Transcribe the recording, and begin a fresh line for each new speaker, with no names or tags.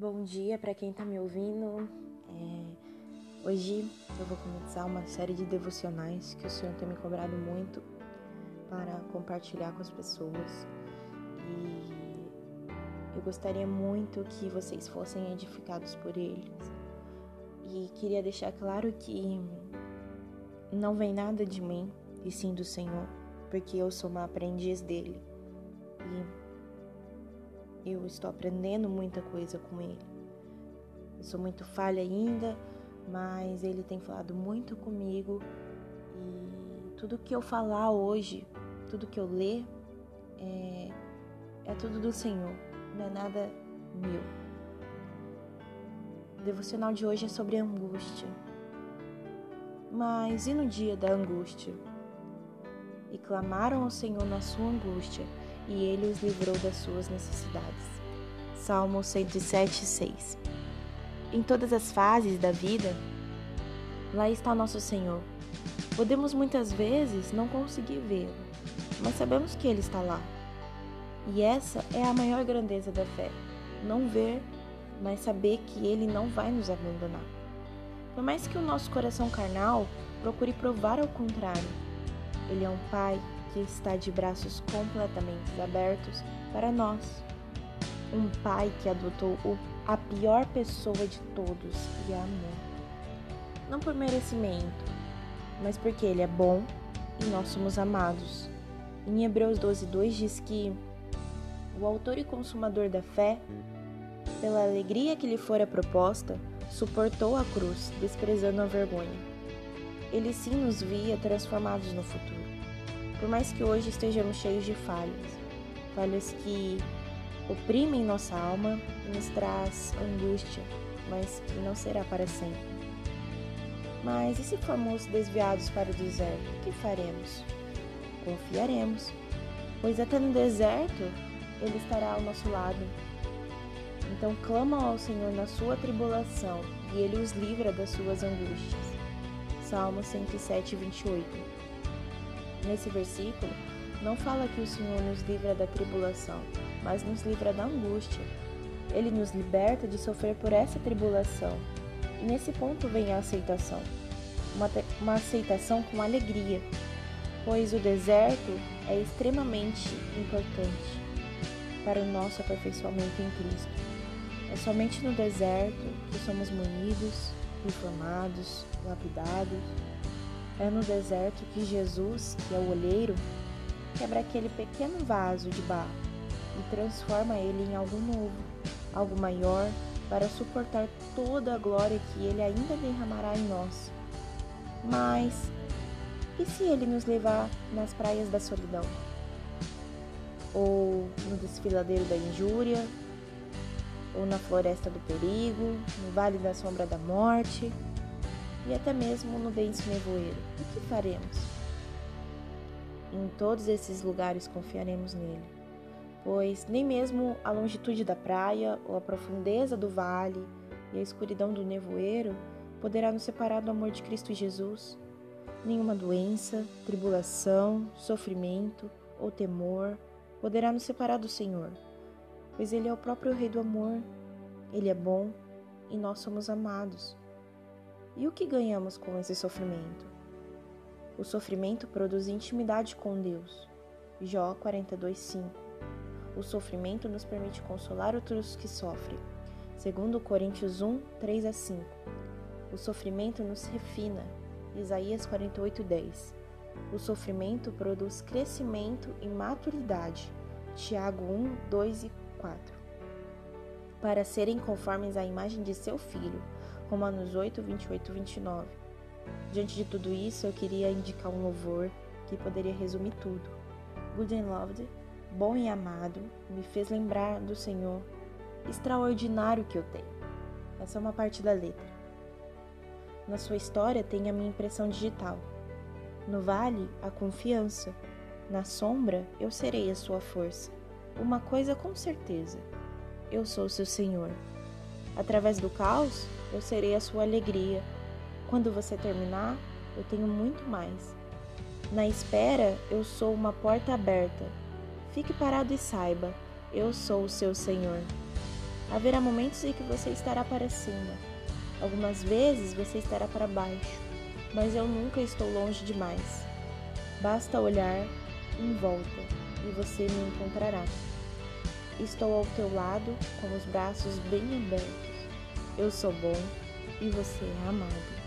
Bom dia para quem está me ouvindo. É, hoje eu vou começar uma série de devocionais que o Senhor tem me cobrado muito para compartilhar com as pessoas. E eu gostaria muito que vocês fossem edificados por eles. E queria deixar claro que não vem nada de mim, e sim do Senhor, porque eu sou uma aprendiz dele. E eu estou aprendendo muita coisa com ele. Eu sou muito falha ainda, mas ele tem falado muito comigo e tudo que eu falar hoje, tudo que eu ler, é, é tudo do Senhor, não é nada meu. O devocional de hoje é sobre angústia. Mas e no dia da angústia? E clamaram ao Senhor na sua angústia e ele os livrou das suas necessidades. Salmo 107, 6. Em todas as fases da vida, lá está o nosso Senhor. Podemos muitas vezes não conseguir vê-lo, mas sabemos que ele está lá. E essa é a maior grandeza da fé: não ver, mas saber que ele não vai nos abandonar. Por mais que o nosso coração carnal procure provar ao contrário, ele é um Pai que está de braços completamente abertos para nós. Um pai que adotou a pior pessoa de todos e a amou. Não por merecimento, mas porque ele é bom e nós somos amados. Em Hebreus 12, 2 diz que o autor e consumador da fé, pela alegria que lhe fora proposta, suportou a cruz, desprezando a vergonha. Ele sim nos via transformados no futuro. Por mais que hoje estejamos cheios de falhas, falhas que oprimem nossa alma e nos traz angústia, mas que não será para sempre. Mas e se formos desviados para o deserto, o que faremos? Confiaremos, pois até no deserto ele estará ao nosso lado. Então clama ao Senhor na sua tribulação e ele os livra das suas angústias. Salmo 107, 28 nesse versículo, não fala que o Senhor nos livra da tribulação, mas nos livra da angústia. Ele nos liberta de sofrer por essa tribulação. E nesse ponto vem a aceitação. Uma, uma aceitação com alegria, pois o deserto é extremamente importante para o nosso aperfeiçoamento em Cristo. É somente no deserto que somos munidos, reformados, lapidados é no deserto que Jesus, que é o olheiro, quebra aquele pequeno vaso de barro e transforma ele em algo novo, algo maior, para suportar toda a glória que ele ainda derramará em nós. Mas e se ele nos levar nas praias da solidão? Ou no desfiladeiro da injúria? Ou na floresta do perigo? No vale da sombra da morte? E até mesmo no denso nevoeiro. O que faremos? Em todos esses lugares confiaremos nele, pois nem mesmo a longitude da praia ou a profundeza do vale e a escuridão do nevoeiro poderá nos separar do amor de Cristo Jesus. Nenhuma doença, tribulação, sofrimento ou temor poderá nos separar do Senhor, pois Ele é o próprio Rei do amor, Ele é bom e nós somos amados. E o que ganhamos com esse sofrimento? O sofrimento produz intimidade com Deus. Jó 42:5. O sofrimento nos permite consolar outros que sofrem. Segundo Coríntios 1, 3 a 5. O sofrimento nos refina. Isaías 48:10. O sofrimento produz crescimento e maturidade. Tiago 1, 2 e 4. Para serem conformes à imagem de seu filho, Romanos 8, 28 29. Diante de tudo isso, eu queria indicar um louvor que poderia resumir tudo. Good and Loved, bom e amado, me fez lembrar do Senhor extraordinário que eu tenho. Essa é uma parte da letra. Na sua história tem a minha impressão digital. No vale, a confiança. Na sombra, eu serei a sua força. Uma coisa com certeza: eu sou seu Senhor. Através do caos, eu serei a sua alegria. Quando você terminar, eu tenho muito mais. Na espera, eu sou uma porta aberta. Fique parado e saiba, eu sou o seu Senhor. Haverá momentos em que você estará para cima, algumas vezes você estará para baixo, mas eu nunca estou longe demais. Basta olhar em volta e você me encontrará. Estou ao teu lado com os braços bem abertos. Eu sou bom e você é amado.